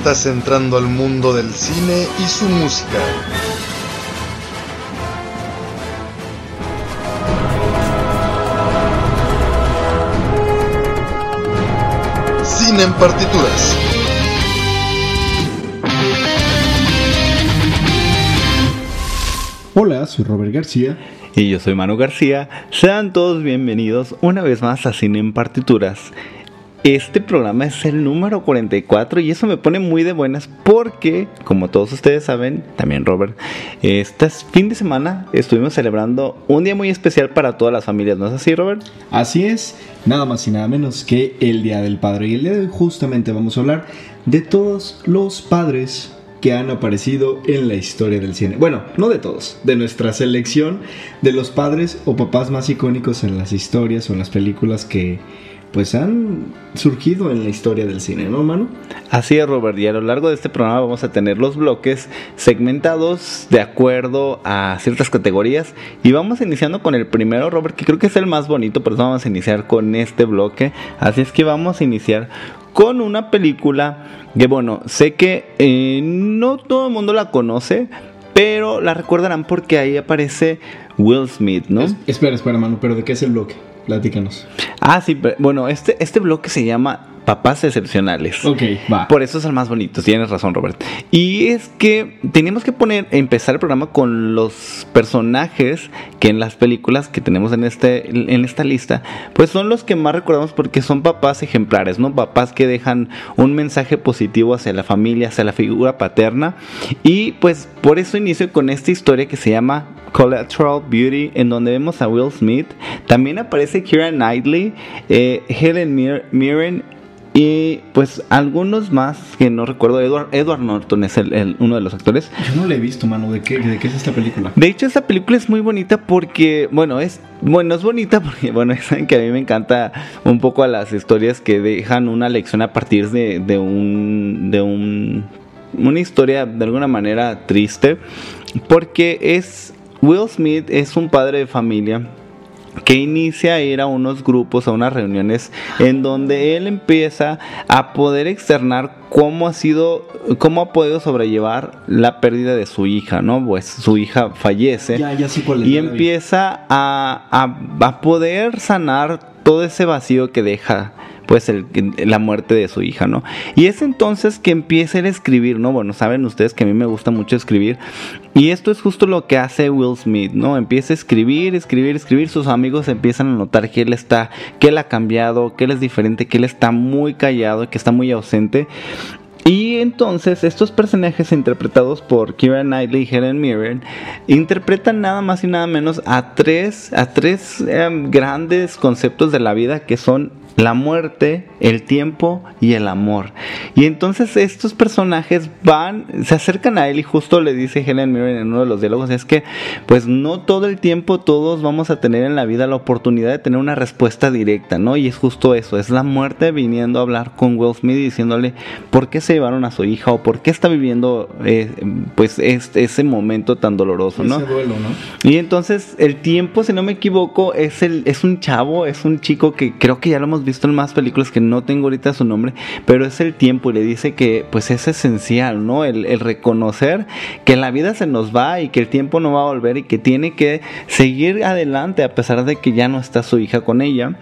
Estás entrando al mundo del cine y su música. Cine en partituras. Hola, soy Robert García. Y yo soy Manu García. Sean todos bienvenidos una vez más a Cine en Partituras. Este programa es el número 44 y eso me pone muy de buenas porque, como todos ustedes saben, también Robert, este fin de semana estuvimos celebrando un día muy especial para todas las familias, ¿no es así, Robert? Así es, nada más y nada menos que el Día del Padre. Y el día de hoy justamente vamos a hablar de todos los padres que han aparecido en la historia del cine. Bueno, no de todos, de nuestra selección de los padres o papás más icónicos en las historias o en las películas que pues han surgido en la historia del cine, ¿no, Manu? Así es, Robert, y a lo largo de este programa vamos a tener los bloques segmentados de acuerdo a ciertas categorías y vamos iniciando con el primero, Robert, que creo que es el más bonito, por eso vamos a iniciar con este bloque, así es que vamos a iniciar con una película que, bueno, sé que eh, no todo el mundo la conoce, pero la recordarán porque ahí aparece Will Smith, ¿no? Es- espera, espera, Manu, pero ¿de qué es el bloque? Platícanos. Ah, sí, pero- bueno, este, este bloque se llama Papás Excepcionales. Ok, va. Por eso es el más bonito, tienes razón, Robert. Y es que teníamos que poner, empezar el programa con los personajes que en las películas que tenemos en este, en esta lista, pues son los que más recordamos porque son papás ejemplares, ¿no? Papás que dejan un mensaje positivo hacia la familia, hacia la figura paterna. Y pues por eso inicio con esta historia que se llama Collateral Beauty, en donde vemos a Will Smith. También aparece Keira Knightley, eh, Helen Mir- Mirren y pues algunos más que no recuerdo. Edward, Edward Norton es el- el- uno de los actores. Yo no la he visto, Manu. ¿De qué, ¿De qué es esta película? De hecho, esta película es muy bonita porque, bueno, es bueno, es bonita porque, bueno, saben que a mí me encanta un poco a las historias que dejan una lección a partir de, de un, de un, una historia de alguna manera triste, porque es Will Smith es un padre de familia que inicia a ir a unos grupos, a unas reuniones en donde él empieza a poder externar cómo ha sido, cómo ha podido sobrellevar la pérdida de su hija, ¿no? Pues su hija fallece Ya, ya es. y empieza a, a- a poder sanar todo ese vacío que deja pues el, la muerte de su hija, ¿no? Y es entonces que empieza a escribir, ¿no? Bueno, saben ustedes que a mí me gusta mucho escribir y esto es justo lo que hace Will Smith, ¿no? Empieza a escribir, escribir, escribir, sus amigos empiezan a notar que él está, que él ha cambiado, que él es diferente, que él está muy callado, que está muy ausente entonces estos personajes interpretados por Keira Knightley y Helen Mirren interpretan nada más y nada menos a tres, a tres em, grandes conceptos de la vida que son la muerte, el tiempo y el amor. Y entonces estos personajes van, se acercan a él y justo le dice Helen Mirren en uno de los diálogos, es que pues no todo el tiempo todos vamos a tener en la vida la oportunidad de tener una respuesta directa, ¿no? Y es justo eso, es la muerte viniendo a hablar con Will Smith y diciéndole por qué se llevaron a su hija o por qué está viviendo eh, pues este, ese momento tan doloroso, ¿no? Ese duelo, ¿no? Y entonces el tiempo, si no me equivoco, es el es un chavo, es un chico que creo que ya lo hemos visto en más películas que no tengo ahorita su nombre, pero es el tiempo y le dice que pues es esencial, ¿no? El, el reconocer que la vida se nos va y que el tiempo no va a volver y que tiene que seguir adelante a pesar de que ya no está su hija con ella,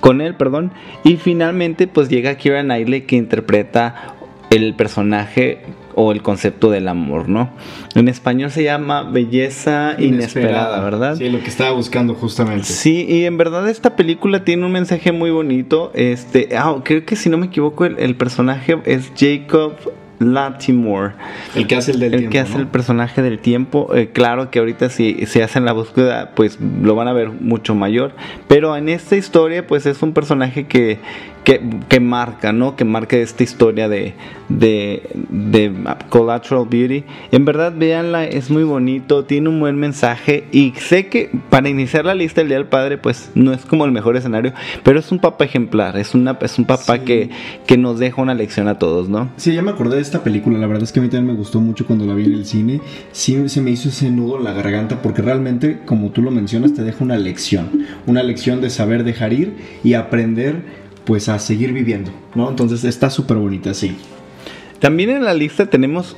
con él, perdón. Y finalmente pues llega Kira Knightley que interpreta el personaje o el concepto del amor, ¿no? En español se llama belleza inesperada, ¿verdad? Sí, lo que estaba buscando justamente. Sí, y en verdad esta película tiene un mensaje muy bonito. Este, ah, creo que si no me equivoco, el, el personaje es Jacob Latimore. El que hace el del el tiempo, que hace ¿no? el personaje del tiempo. Eh, claro que ahorita si se hacen la búsqueda, pues lo van a ver mucho mayor. Pero en esta historia, pues es un personaje que, que, que marca, ¿no? Que marca esta historia de, de, de Collateral Beauty. En verdad, véanla, es muy bonito, tiene un buen mensaje. Y sé que para iniciar la lista del Día del Padre, pues no es como el mejor escenario, pero es un papá ejemplar, es, una, es un papá Sí. que, que nos deja una lección a todos, ¿no? Sí, ya me acordé de esta película. La verdad es que a mí también me gustó mucho cuando la vi en el cine. Sí, se me hizo ese nudo en la garganta porque realmente, como tú lo mencionas, te deja una lección. Una lección de saber dejar ir y aprender, pues, a seguir viviendo, ¿no? Entonces está súper bonita, sí. También en la lista tenemos,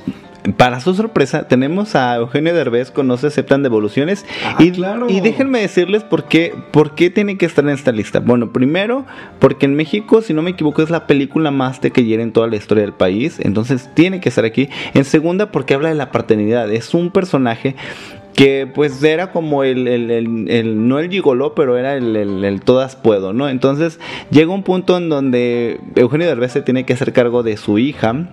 para su sorpresa, tenemos a Eugenio Derbez con No se aceptan devoluciones. Ah, y, claro. y déjenme decirles por qué, por qué tiene que estar en esta lista. Bueno, primero, porque en México, si no me equivoco, es la película más taquillera en toda la historia del país. Entonces tiene que estar aquí. En segunda, porque habla de la paternidad. Es un personaje que pues era como el, el- el- no el gigoló, pero era el todas puedo, ¿no? Entonces llega un punto en donde Eugenio Derbez se tiene que hacer cargo de su hija,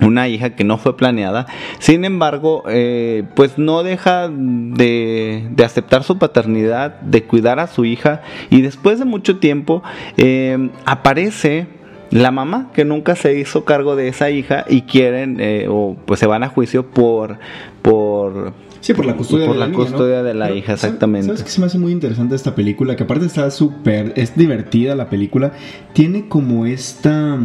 una hija que no fue planeada. Sin embargo, eh, pues no deja de, de aceptar su paternidad, de cuidar a su hija y después de mucho tiempo eh, aparece la mamá que nunca se hizo cargo de esa hija y quieren eh, o pues se van a juicio por por Sí, por la custodia Por de la, la niña, ¿no? custodia de la Pero, hija, ¿sabes- exactamente. ¿Sabes qué se me hace muy interesante esta película? Que aparte está súper, es divertida la película. Tiene como esta,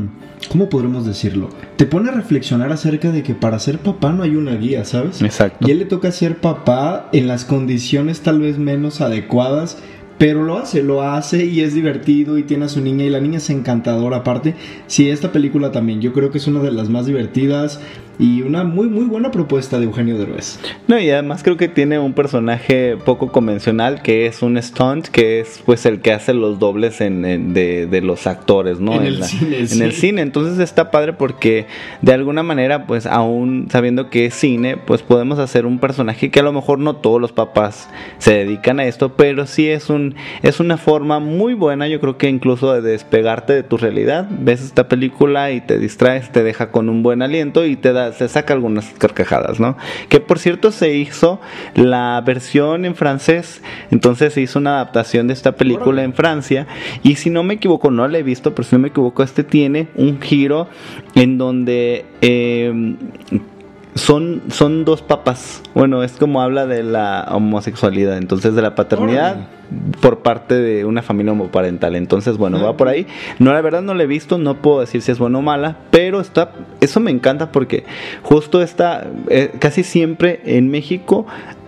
¿cómo podremos decirlo? Te pone a reflexionar acerca de que para ser papá no hay una guía, ¿sabes? Exacto. Y él le toca ser papá en las condiciones tal vez menos adecuadas. Pero lo hace, lo hace y es divertido y tiene a su niña y la niña es encantadora aparte. Sí, esta película también yo creo que es una de las más divertidas y una muy muy buena propuesta de Eugenio Derbez. No, y además creo que tiene un personaje poco convencional que es un stunt, que es pues el que hace los dobles en, en- de, de los actores, ¿no? En el cine, En el cine, entonces está padre porque de alguna manera pues aún sabiendo que es cine, pues podemos hacer un personaje que a lo mejor no todos los papás se dedican a esto, pero sí es un es una forma muy buena, yo creo que incluso de despegarte de tu realidad. Ves esta película y te distraes, te deja con un buen aliento y te da se saca algunas carcajadas, ¿no? Que por cierto se hizo la versión en francés, entonces se hizo una adaptación de esta película en Francia y si no me equivoco, no la he visto, pero si no me equivoco, este tiene un giro en donde eh, son, son dos papas. Bueno, es como habla de la homosexualidad, entonces de la paternidad por parte de una familia homoparental. Entonces, bueno, va por ahí. No, la verdad no la he visto, no puedo decir si es buena o mala, pero está, eso me encanta porque justo está, eh, casi siempre en México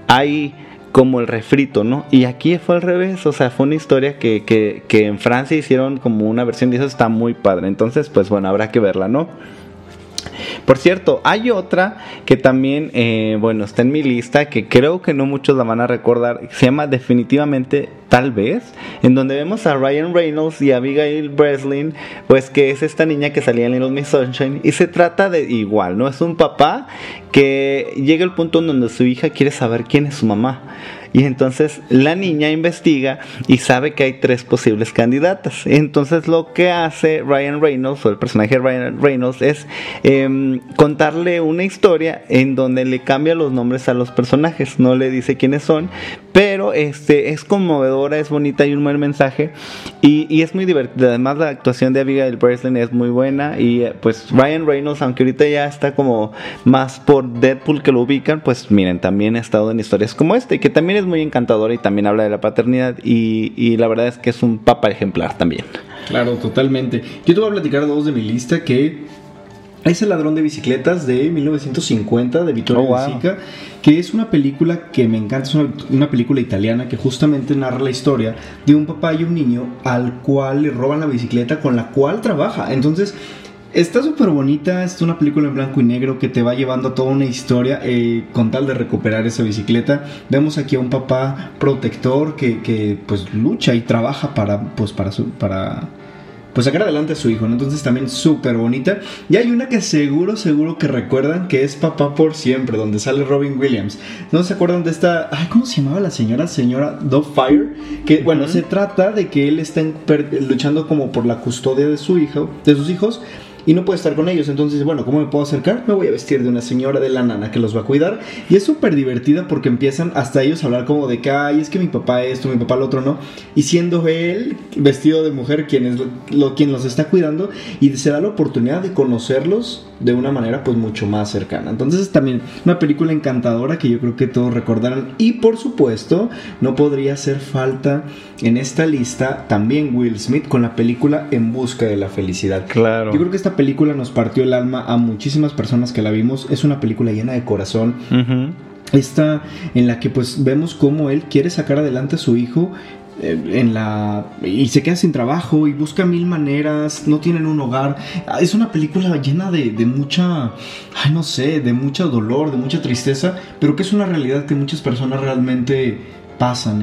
hay como el refrito, ¿no? Y aquí fue al revés, o sea, fue una historia que, que, que en Francia hicieron como una versión de eso, está muy padre. Entonces, pues bueno, habrá que verla, ¿no? Por cierto, hay otra que también, eh, bueno, está en mi lista, que creo que no muchos la van a recordar, se llama definitivamente Tal vez, en donde vemos a Ryan Reynolds y a Abigail Breslin, pues que es esta niña que salía en Little Miss Sunshine, y se trata de igual, ¿no? Es un papá que llega al punto en donde su hija quiere saber quién es su mamá. Y entonces la niña investiga y sabe que hay tres posibles candidatas. Entonces lo que hace Ryan Reynolds, o el personaje de Ryan Reynolds, es em, contarle una historia en donde le cambia los nombres a los personajes. No le dice quiénes son, pero este, es conmovedora, es bonita y un buen mensaje. Y, y es muy divertida. Además la actuación de Abigail Breslin es muy buena. Y pues Ryan Reynolds, aunque ahorita ya está como más por Deadpool que lo ubican, pues miren, también ha estado en historias como esta. Y que también es muy encantadora y también habla de la paternidad. Y, y la verdad es que es un papa ejemplar también. Claro, totalmente. Yo te voy a platicar dos de mi lista que es El ladrón de bicicletas de 1950 de Vittorio Oh, wow. De Sica, que es una película que me encanta, es una, una película italiana que justamente narra la historia de un papá y un niño al cual le roban la bicicleta con la cual trabaja. Entonces, Está súper bonita, es una película en blanco y negro que te va llevando a toda una historia eh, con tal de recuperar esa bicicleta. Vemos aquí a un papá protector que, que, pues lucha y trabaja para pues para su, para pues sacar adelante a su hijo, ¿no? Entonces también súper bonita. Y hay una que seguro, seguro que recuerdan que es Papá por Siempre, donde sale Robin Williams. ¿No se acuerdan de esta, ay, ¿cómo se llamaba la señora? Señora Fire Que bueno, se trata de que él está luchando como por la custodia de su hijo, de sus hijos. Y no puede estar con ellos. Entonces, bueno, ¿cómo me puedo acercar? Me voy a vestir de una señora de la nana que los va a cuidar. Y es súper divertida porque empiezan hasta ellos a hablar como de que, ay, es que mi papá esto, mi papá lo otro no. Y siendo él vestido de mujer quien, es lo, quien los está cuidando y se da la oportunidad de conocerlos de una manera pues mucho más cercana. Entonces es también una película encantadora que yo creo que todos recordarán. Y por supuesto, no podría hacer falta en esta lista también Will Smith con la película En Busca de la Felicidad. Claro. Yo creo que esta película nos partió el alma a muchísimas personas que la vimos. Es una película llena de corazón. Esta en la que pues vemos cómo él quiere sacar adelante a su hijo eh, en la y se queda sin trabajo y busca mil maneras, no tienen un hogar. Ah, es una película llena de, mucha, ay no sé, de mucho dolor, de mucha tristeza, pero que es una realidad que muchas personas realmente pasan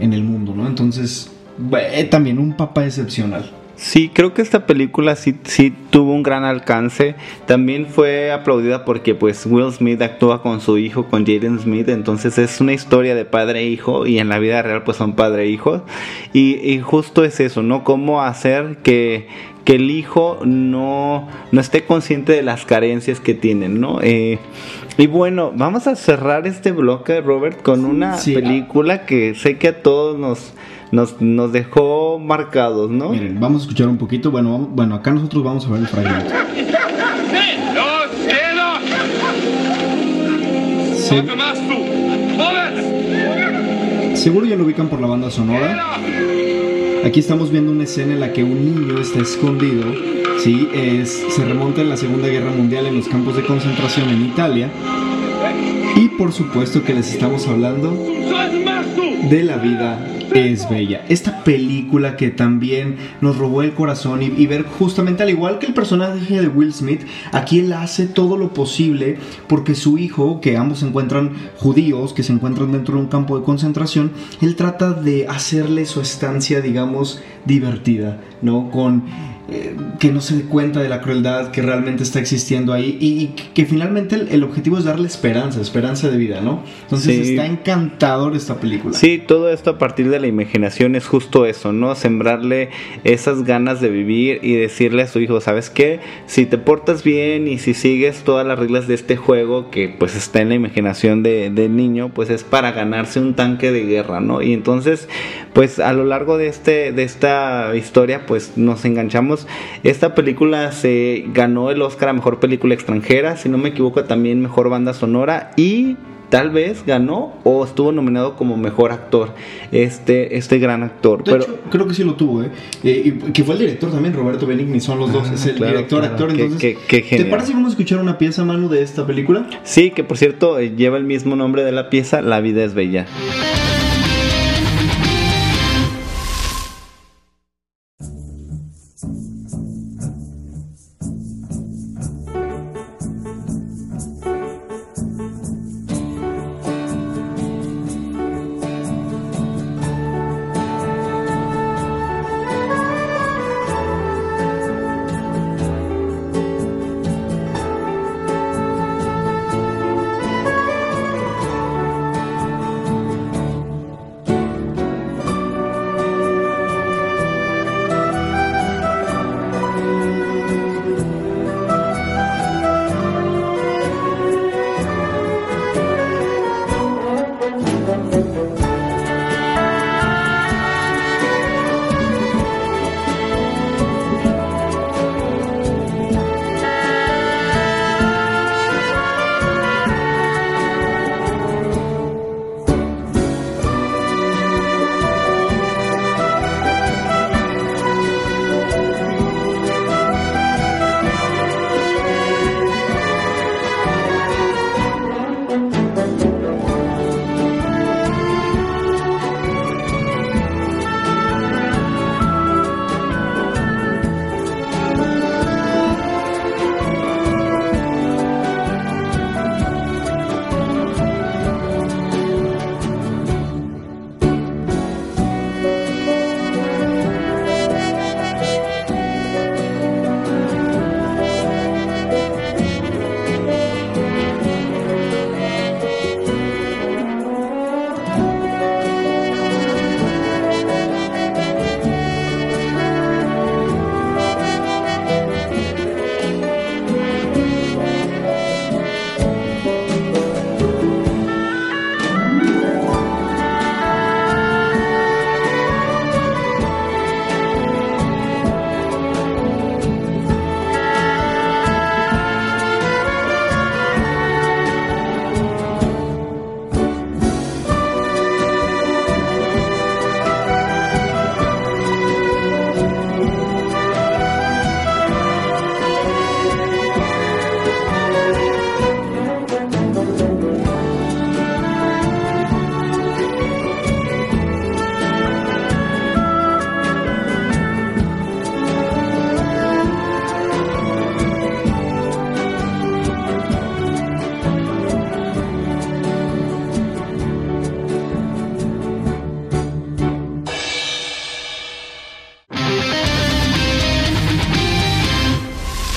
en, el mundo, ¿no? Entonces, también un papá excepcional. Sí, creo que esta película sí, sí tuvo un gran alcance. También fue aplaudida porque pues Will Smith actúa con su hijo, con Jaden Smith. Entonces es una historia de padre e hijo y en la vida real pues son padre e hijo. Y, justo es eso, ¿no? Cómo hacer que, que el hijo no, no esté consciente de las carencias que tienen, ¿no? Eh, y bueno, vamos a cerrar este bloque, Robert, con una película que sé que a todos nos nos, nos dejó marcados, ¿no? Miren, vamos a escuchar un poquito. Bueno, bueno, acá nosotros vamos a ver el fragmento. Seguro ya lo ubican por la banda sonora. Aquí estamos viendo una escena en la que un niño está escondido. Sí, es, se remonta en la Segunda Guerra Mundial en los campos de concentración en Italia. Y por supuesto que les estamos hablando de la vida es bella. Esta película que también nos robó el corazón y, ver justamente al igual que el personaje de Will Smith, aquí él hace todo lo posible porque su hijo, que ambos se encuentran judíos, que se encuentran dentro de un campo de concentración, él trata de hacerle su estancia, digamos, divertida, ¿no? Con eh, que no se dé cuenta de la crueldad que realmente está existiendo ahí y, que finalmente el, objetivo es darle esperanza, esperanza de vida, ¿no? Entonces está encantador esta película. Sí, todo esto a partir de la imaginación es justo eso, ¿no? Sembrarle esas ganas de vivir y decirle a su hijo, ¿sabes qué? Si te portas bien y si sigues todas las reglas de este juego que pues está en la imaginación del de niño, pues es para ganarse un tanque de guerra, ¿no? Y entonces, pues a lo largo de, este, de esta historia, pues nos enganchamos esta película se ganó el Oscar a Mejor Película Extranjera, si no me equivoco también Mejor Banda Sonora y tal vez ganó o estuvo nominado como mejor actor este este gran actor de hecho, creo que sí lo tuvo ¿eh? eh que fue el director también Roberto Benigni son los dos ah, es el director actor entonces ¿te parece que vamos a escuchar una pieza Manu de esta película? sí que por cierto eh, lleva el mismo nombre de la pieza La vida es bella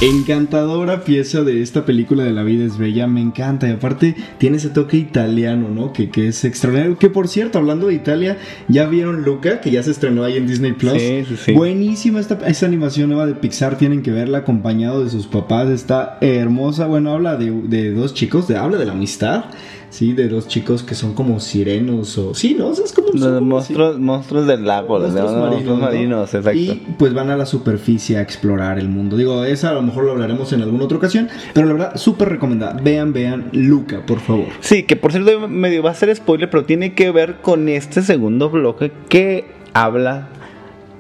Encantadora pieza de esta película de La vida es bella, me encanta. Y aparte tiene ese toque italiano, ¿no? Que, que es extraordinario. Que por cierto, hablando de Italia, ya vieron Luca, que ya se estrenó ahí en Disney Plus. Sí, sí, sí. Buenísima esta, esta animación nueva de Pixar, tienen que verla acompañado de sus papás. Está hermosa. Bueno, habla de, de dos chicos, de, habla de la amistad. Sí, de dos chicos que son como sirenos o... Sí, ¿no? O sea, es como... Los monstruos, monstruos del lago, los Monstruos monstruos marinos, ¿no? marinos, exacto. Y pues van a la superficie a explorar el mundo. Digo, esa a lo mejor lo hablaremos en alguna otra ocasión, pero la verdad, súper recomendada. Vean, vean Luca, por favor. Sí, que por cierto medio va a ser spoiler, pero tiene que ver con este segundo bloque que habla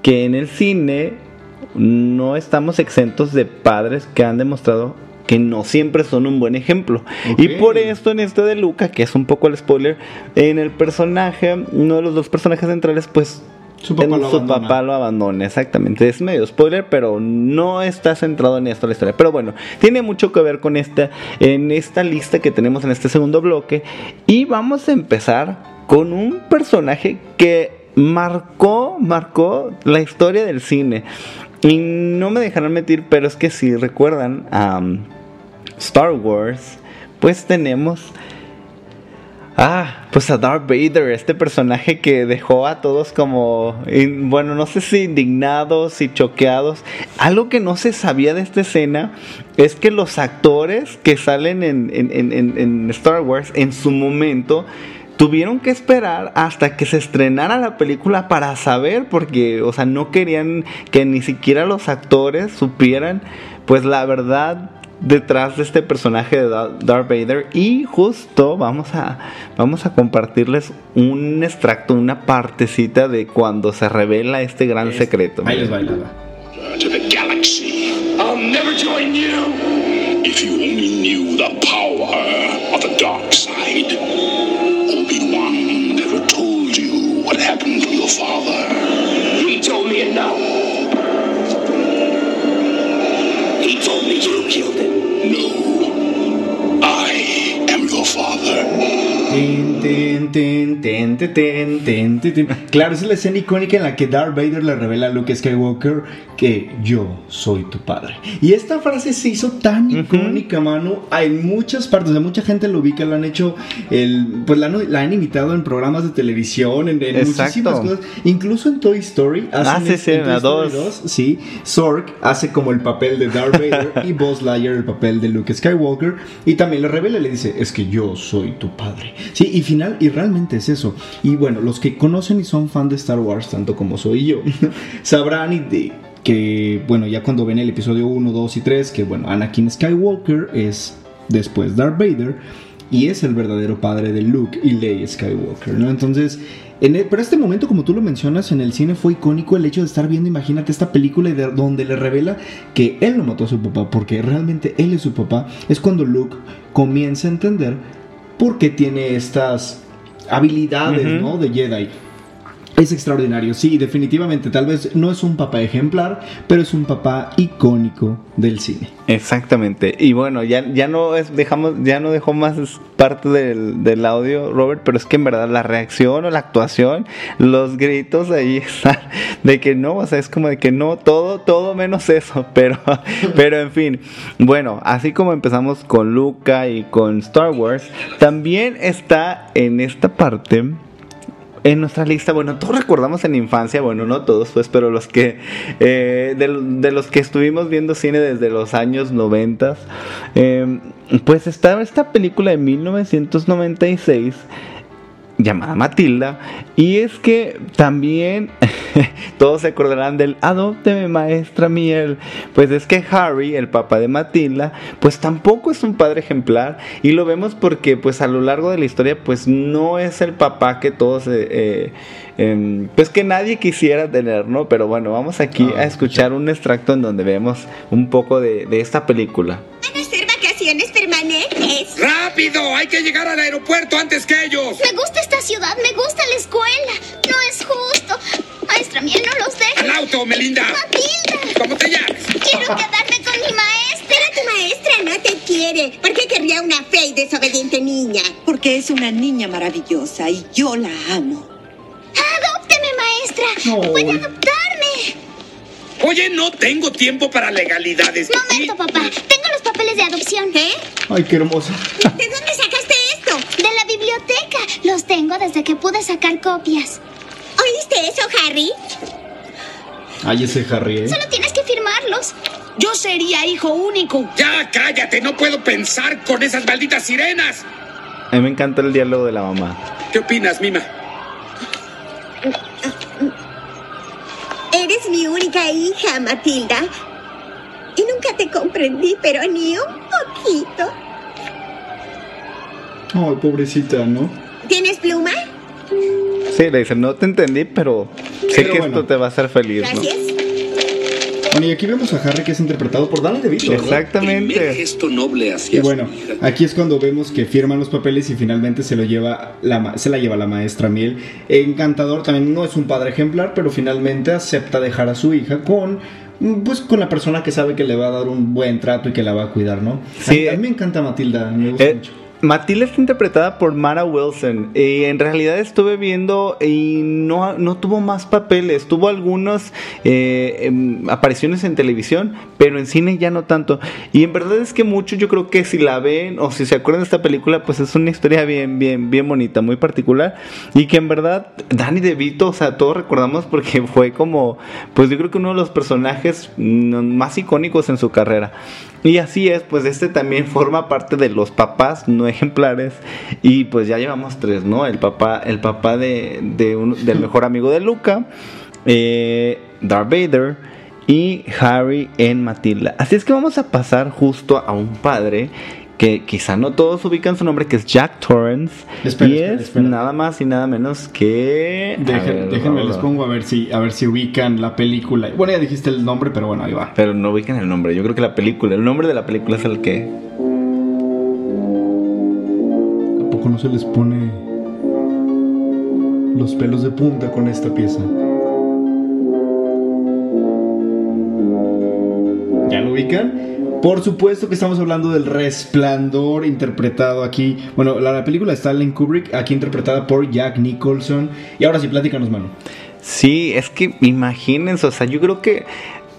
que en el cine no estamos exentos de padres que han demostrado que no siempre son un buen ejemplo. Y por esto en este de Luca, que es un poco el spoiler, en el personaje, uno de los dos personajes centrales, pues Su papá en- lo su abandona. papá lo abandona, exactamente. Es medio spoiler, pero no está centrado en esto la historia. Pero bueno, tiene mucho que ver con esta, en esta lista que tenemos en este segundo bloque. Y vamos a empezar con un personaje que marcó, marcó la historia del cine. Y no me dejarán mentir, pero es que si recuerdan a um, Star Wars, pues tenemos Ah, pues a Darth Vader, este personaje que dejó a todos como, bueno, no sé si indignados y choqueados. Algo que no se sabía de esta escena es que los actores que salen en, en- en- en- en Star Wars en su momento tuvieron que esperar hasta que se estrenara la película para saber, porque, o sea, no querían que ni siquiera los actores supieran, pues la verdad detrás de este personaje de Da- Darth Vader y justo vamos a vamos a compartirles un extracto, una partecita de cuando se revela este gran secreto. Ahí les va. to the galaxy. I'll never join you! If you only knew the power of the dark side. Obi-Wan never told you what happened to your father. Ten, ten, ten, ten. Claro, esa es la escena icónica en la que Darth Vader le revela a Luke Skywalker que yo soy tu padre. Y esta frase se hizo tan icónica, mano, en muchas partes. Sea, mucha gente lo ubica, lo han hecho, el, pues la, han- la han imitado en programas de televisión, en, muchísimas cosas. Incluso en Toy Story. Ah, hacen es- sí, en en Toy Story dos. 2, Sí, Zork hace como el papel de Darth Vader y Buzz Lightyear el papel de Luke Skywalker y también le revela le dice, es que yo soy tu padre. Sí, y final, y realmente es eso. Y bueno, los que conocen y son fan de Star Wars, tanto como soy yo, sabrán y de que, bueno, ya cuando ven el episodio 1, 2 y 3, que bueno, Anakin Skywalker es después Darth Vader y es el verdadero padre de Luke y Leia Skywalker, ¿no? Entonces, en el- pero este momento, como tú lo mencionas, en el cine fue icónico el hecho de estar viendo, imagínate, esta película de- donde le revela que él no mató a su papá, porque realmente él es su papá, es cuando Luke comienza a entender por qué tiene estas habilidades. ¿no? De Jedi. Es extraordinario, sí, definitivamente. Tal vez no es un papá ejemplar, pero es un papá icónico del cine. Exactamente. Y bueno, ya, ya no es, dejamos, ya no dejó más parte del, del audio, Robert, pero es que en verdad la reacción o la actuación, los gritos ahí están de que no, o sea, es como de que no, todo, todo menos eso, pero, pero en fin. Bueno, así como empezamos con Luca y con Star Wars, también está en esta parte en nuestra lista, bueno, todos recordamos en infancia, bueno, no todos, pues, pero los que, eh, de, de los que estuvimos viendo cine desde los años 90, eh, pues estaba esta película de 1996 llamada Matilda. Y es que también todos se acordarán del Adópteme maestra miel. Pues es que Harry, el papá de Matilda, pues tampoco es un padre ejemplar. Y lo vemos porque pues a lo largo de la historia pues no es el papá que todos... eh, eh, em, pues que nadie quisiera tener, ¿no? Pero bueno, vamos aquí a escuchar un extracto en donde vemos un poco de, de esta película. ¿Van a ser vacaciones permanentes? ¡Rápido! ¡Hay que llegar al aeropuerto antes que ellos! Me gusta esta ciudad, me gusta la escuela. No es justo. Maestra Miel no los ¡Al deja. auto, Melinda! Matilda, ¿Cómo te llamas? quiero quedarme con mi maestra. Pero tu maestra no te quiere. ¿Por qué querría una fea y desobediente niña? Porque es una niña maravillosa y yo la amo. Adópteme, maestra. No. Puede adoptarme. Oye, no tengo tiempo para legalidades. Momento, papá. Tengo los papeles de adopción. ¿Eh? Ay, qué hermoso. ¿De dónde sacaste esto? De la biblioteca. Los tengo desde que pude sacar copias. ¿Oíste eso, Harry? Ay, ese Harry, ¿eh? Solo tienes que firmarlos. Yo sería hijo único. Ya, cállate, no puedo pensar con esas malditas sirenas. A mí me encanta el diálogo de la mamá. ¿Qué opinas, Mima? Eres mi única hija, Matilda. Y nunca te comprendí, pero ni un poquito. Ay, pobrecita, ¿no? ¿Tienes pluma? Sí, le dice, no te entendí, pero sé Pero que bueno. esto te va a hacer feliz, ¿no? Bueno, y aquí vemos a Harry que es interpretado por Danny DeVito. Exactamente. gesto noble hacia Y bueno, aquí es cuando vemos que firman los papeles y finalmente se lo lleva la, ma- se la lleva la maestra Miel. Encantador también no es un padre ejemplar, pero finalmente acepta dejar a su hija con pues con la persona que sabe que le va a dar un buen trato y que la va a cuidar, ¿no? Sí. a, mí, a mí me encanta Matilda, me gusta Eh, mucho. Matilda está interpretada por Mara Wilson y en realidad estuve viendo y no, no tuvo más papeles, tuvo algunas eh, em, apariciones en televisión, pero en cine ya no tanto. Y en verdad es que muchos yo creo que si la ven o si se acuerdan de esta película, pues es una historia bien, bien, bien bonita, muy particular y que en verdad Danny DeVito, o sea, todos recordamos porque fue como, pues yo creo que uno de los personajes mm, más icónicos en su carrera. Y así es, pues este también forma parte de los papás no ejemplares. Y pues ya llevamos tres, ¿no? El papá, el papá de, de un- del mejor amigo de Luca, eh, Darth Vader y Harry en Matilda. Así es que vamos a pasar justo a un padre que quizá no todos ubican su nombre, que es Jack Torrance. Espera, y espera, es espera. nada más y nada menos que... ver, déjenme, les pongo a ver si a ver si ubican la película. Bueno, ya dijiste el nombre, pero bueno, ahí va. Pero no ubican el nombre. Yo creo que la película, el nombre de la película es el que... ¿A poco no se les pone los pelos de punta con esta pieza? ¿Ya lo ubican? Por supuesto que estamos hablando del resplandor interpretado aquí. Bueno, la, la película está Stanley Kubrick, aquí interpretada por Jack Nicholson. Y ahora sí, platícanos, mano. Sí, es que imagínense, o sea, yo creo que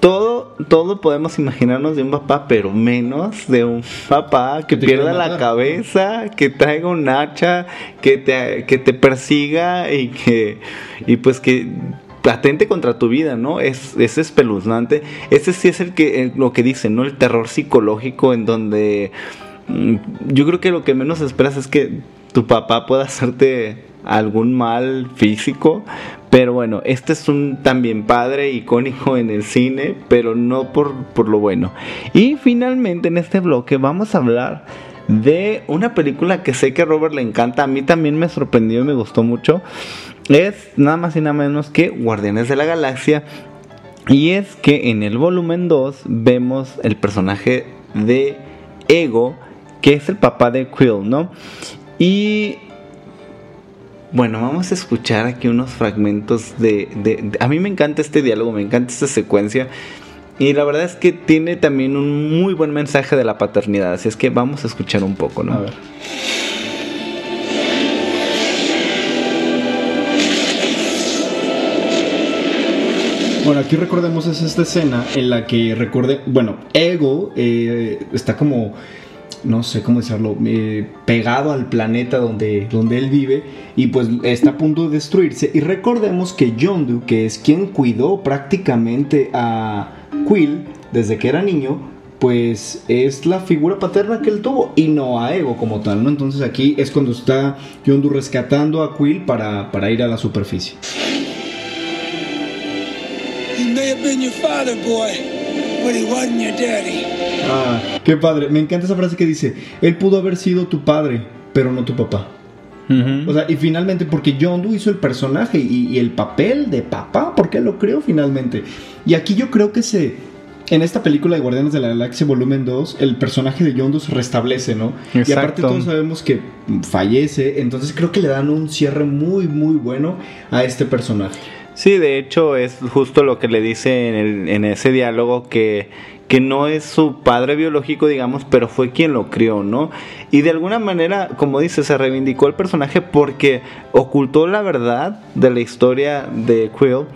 todo, todo podemos imaginarnos de un papá, pero menos de un papá que pierda la cabeza, que traiga un hacha, que te, que te persiga y que, y pues que atente contra tu vida, ¿no? Es, es espeluznante. Ese sí es el que, lo que dicen, ¿no? El terror psicológico en donde mm, yo creo que lo que menos esperas es que tu papá pueda hacerte algún mal físico. Pero bueno, este es un también padre icónico en el cine, pero no por, por lo bueno. Y finalmente en este bloque vamos a hablar de una película que sé que a Robert le encanta. A mí también me sorprendió y me gustó mucho. Es nada más y nada menos que Guardianes de la Galaxia. Y es que en el volumen 2 vemos el personaje de Ego, que es el papá de Quill, ¿no? Y bueno, vamos a escuchar aquí unos fragmentos de, A mí me encanta este diálogo, me encanta esta secuencia. Y la verdad es que tiene también un muy buen mensaje de la paternidad. Así es que vamos a escuchar un poco, ¿no? A ver. Bueno, aquí recordemos es esta escena en la que recorde, bueno, Ego eh, está como, no sé cómo decirlo, eh, pegado al planeta donde, donde él vive y pues está a punto de destruirse. Y recordemos que Yondu, que es quien cuidó prácticamente a Quill desde que era niño, pues es la figura paterna que él tuvo y no a Ego como tal, ¿no? Entonces aquí es cuando está Yondu rescatando a Quill para, para ir a la superficie. Been your father, boy, but he wasn't your daddy. Ah, qué padre. Me encanta esa frase que dice, él pudo haber sido tu padre, pero no tu papá. O sea, y finalmente, porque Yondu hizo el personaje y, y el papel de papá, porque él lo creó finalmente. Y aquí yo creo que se... En esta película de Guardianes de la Galaxia Volumen 2, el personaje de Yondu se restablece, ¿no? Y aparte Exacto. todos sabemos que fallece, entonces creo que le dan un cierre muy, muy bueno a este personaje. Sí, de hecho es justo lo que le dice en, el- en ese diálogo que, que no es su padre biológico, digamos, pero fue quien lo crió, ¿no? Y de alguna manera, como dice, se reivindicó el personaje porque ocultó la verdad de la historia de Quill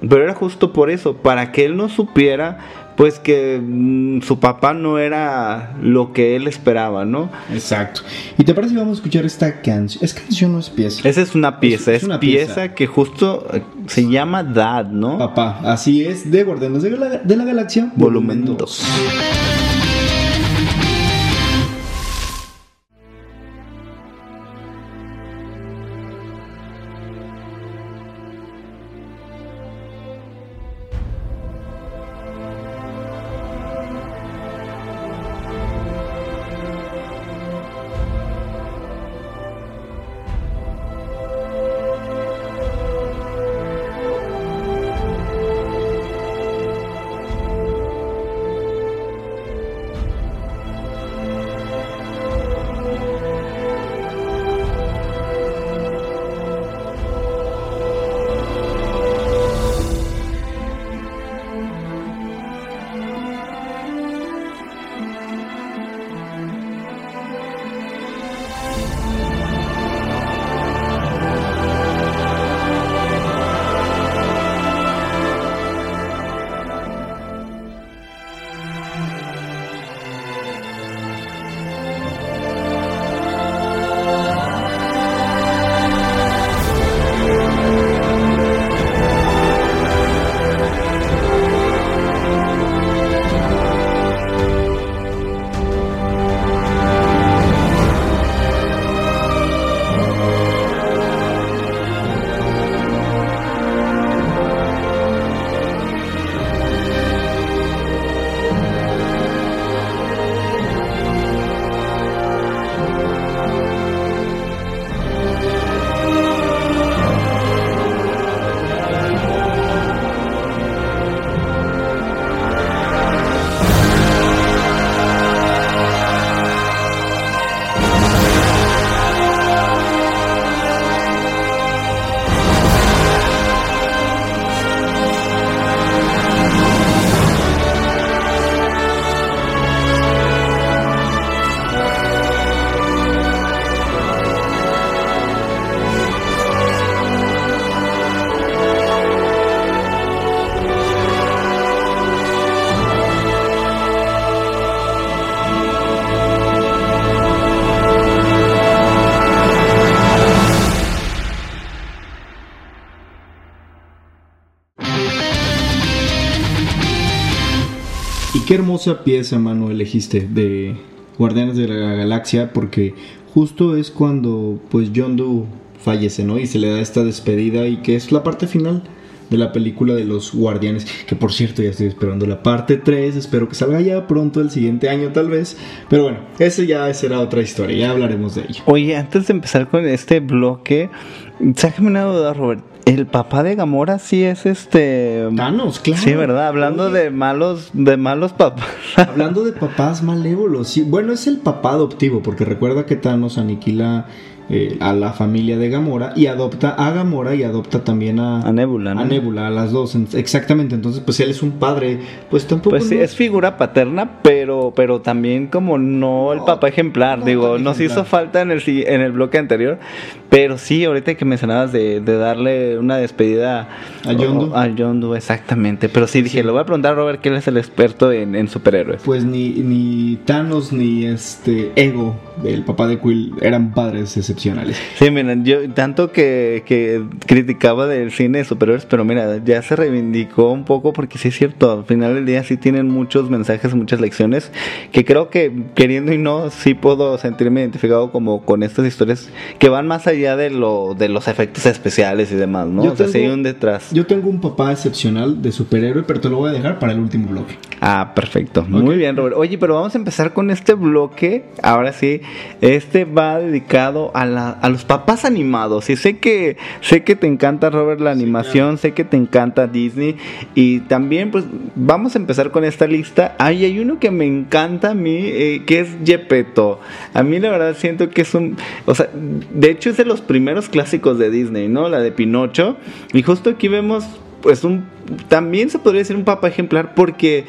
Pero era justo por eso, para que él no supiera pues que mm, su papá no era lo que él esperaba, ¿no? Exacto. ¿Y te parece que vamos a escuchar esta canción? ¿Es canción o es pieza? Esa es una pieza, Es- una pieza, pieza. que justo eh, se llama Dad, ¿no? Papá, así es, de Guardianes de la, de la Galaxia, Volumen volumen 2. Hermosa pieza, mano, elegiste de Guardianes de la Galaxia, porque justo es cuando pues John Doe fallece, ¿no? Y se le da esta despedida y que es la parte final de la película de los Guardianes, que por cierto ya estoy esperando la parte 3, espero que salga ya pronto el siguiente año tal vez, pero bueno, ese ya será otra historia, ya hablaremos de ello. Oye, antes de empezar con este bloque, sácame una duda, Robert. El papá de Gamora sí es este. Thanos, claro. Sí, ¿verdad? Hablando de malos, de malos papás. Hablando de papás malévolos, sí. Bueno, es el papá adoptivo, porque recuerda que Thanos aniquila eh, a la familia de Gamora y adopta a Gamora y adopta también a, A Nebula, ¿no? a Nebula, a las dos. En- Exactamente, entonces pues él es un padre, pues tampoco... Pues sí, no- es figura paterna, pero, pero también como no el papá ejemplar. Digo, nos ejemplar. hizo falta en el, en el bloque anterior. Pero sí, ahorita que mencionabas de, de darle una despedida A Yondu. A Yondu, exactamente. Pero sí dije, le voy a preguntar a Robert que él es el experto en, en superhéroes. Pues ni, ni Thanos ni este Ego, el papá de Quill, eran padres excepcionales. Sí, miren, yo tanto que, que criticaba del cine de superhéroes, pero mira, ya se reivindicó un poco porque sí es cierto, al final del día sí tienen muchos mensajes, muchas lecciones, que creo que queriendo y no, sí puedo sentirme identificado como con estas historias que van más allá de lo de los efectos especiales y demás, ¿no? Yo o sea, sí tengo- hay un detrás. Yo tengo un papá excepcional de superhéroe, pero te lo voy a dejar para el último bloque. Ah, perfecto. Muy bien, Robert. Oye, pero vamos a empezar con este bloque. Ahora sí, este va dedicado a, la- a los papás animados. Y sé que sé que te encanta, Robert, la animación. Sé que te encanta Disney. Y también, pues, vamos a empezar con esta lista. Ay, hay uno que me encanta a mí, eh, que es Gepetto. A mí, la verdad, siento que es un. O sea, de hecho, es de los primeros clásicos de Disney, ¿no? La de Pinocho. Y justo aquí vemos pues un también se podría decir un papá ejemplar porque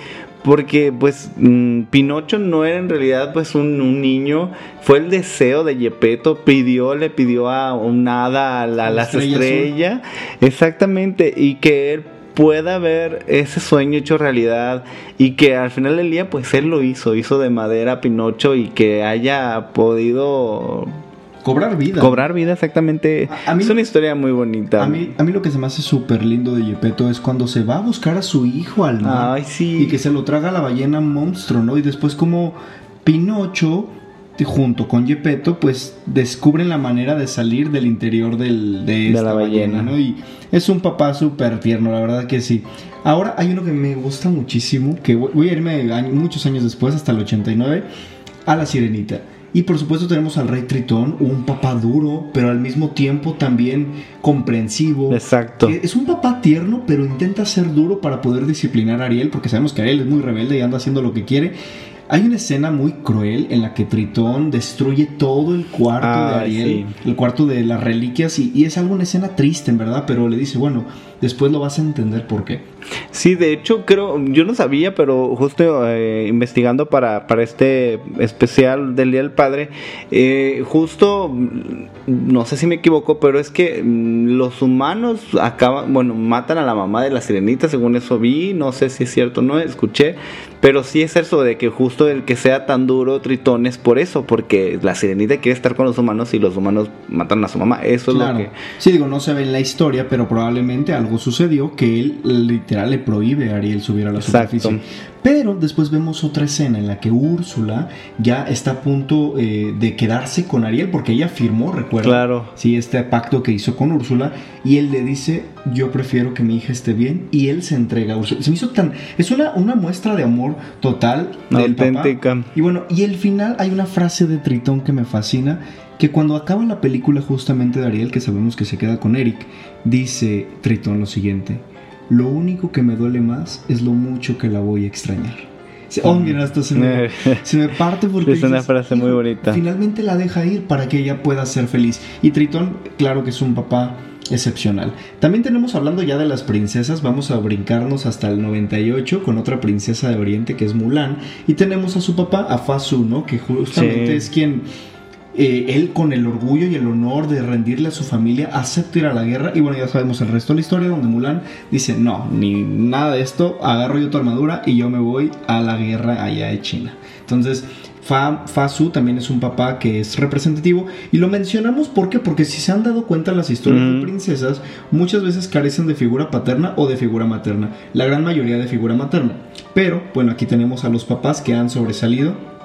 porque pues mm, Pinocho no era en realidad pues un, un niño. Fue el deseo de Gepetto. Pidió le pidió a un hada a, la- a las estrella estrellas exactamente. Y que él pueda ver ese sueño hecho realidad. Y que al final del día pues él lo hizo, hizo de madera Pinocho y que haya podido Cobrar vida. cobrar vida exactamente. A- a mí- es una historia muy bonita. A mí, a mí lo que se me hace súper lindo de Gepetto es cuando se va a buscar a su hijo al mar. Ay, sí. Y que se lo traga la ballena monstruo, ¿no? Y después como Pinocho, junto con Gepetto, pues descubren la manera de salir del interior del, de, esta la ballena. ¿no? Y es un papá súper tierno, la verdad que sí. Ahora hay uno que me gusta muchísimo, que voy a irme muchos años después, hasta el 89, a la sirenita. Y por supuesto tenemos al rey Tritón, un papá duro, pero al mismo tiempo también comprensivo. Exacto. Es un papá tierno, pero intenta ser duro para poder disciplinar a Ariel, porque sabemos que Ariel es muy rebelde y anda haciendo lo que quiere. Hay una escena muy cruel en la que Tritón destruye todo el cuarto de Ariel, el cuarto de las reliquias, y, y es algo una escena triste, en verdad, pero le dice, bueno, después lo vas a entender por qué. Sí, de hecho creo, yo no sabía, pero justo eh, investigando para, para este especial del Día del Padre, eh, justo, mm, no sé si me equivoco, pero es que mm, los humanos acaban, bueno, matan a la mamá de la sirenita, según eso vi, no sé si es cierto, no escuché, pero sí es eso de que justo el que sea tan duro Tritón es por eso, porque la sirenita quiere estar con los humanos y los humanos matan a su mamá, eso es lo Claro. que... Sí, digo, no se ve en la historia, pero probablemente algo sucedió que él literal le prohíbe a Ariel subir a la Exacto. superficie. Pero después vemos otra escena en la que Úrsula ya está a punto eh, de quedarse con Ariel porque ella firmó, recuerda. Claro. Sí, este pacto que hizo con Úrsula y él le dice, yo prefiero que mi hija esté bien y él se entrega a Úrsula. Se me hizo tan... Es una, una muestra de amor total del papá. Y bueno, y el final hay una frase de Tritón que me fascina, que cuando acaba la película justamente de Ariel, que sabemos que se queda con Eric, dice Tritón lo siguiente, lo único que me duele más es lo mucho que la voy a extrañar. Oh, mira, hasta se me, se me parte porque Es una frase muy bonita. finalmente la deja ir para que ella pueda ser feliz. Y Tritón, claro que es un papá excepcional. También tenemos hablando ya de las princesas, vamos a brincarnos hasta el 98 con otra princesa de Oriente que es Mulan y tenemos a su papá, a ¿no? Que justamente Sí. es quien eh, él con el orgullo y el honor de rendirle a su familia acepta ir a la guerra. Y bueno ya sabemos el resto de la historia donde Mulan dice no ni nada de esto agarro yo tu armadura y yo me voy a la guerra allá de China entonces Fa, Fasu también es un papá que es representativo y lo mencionamos ¿por qué? porque si se han dado cuenta las historias de princesas muchas veces carecen de figura paterna o de figura materna la gran mayoría de figura materna. Pero bueno aquí tenemos a los papás que han sobresalido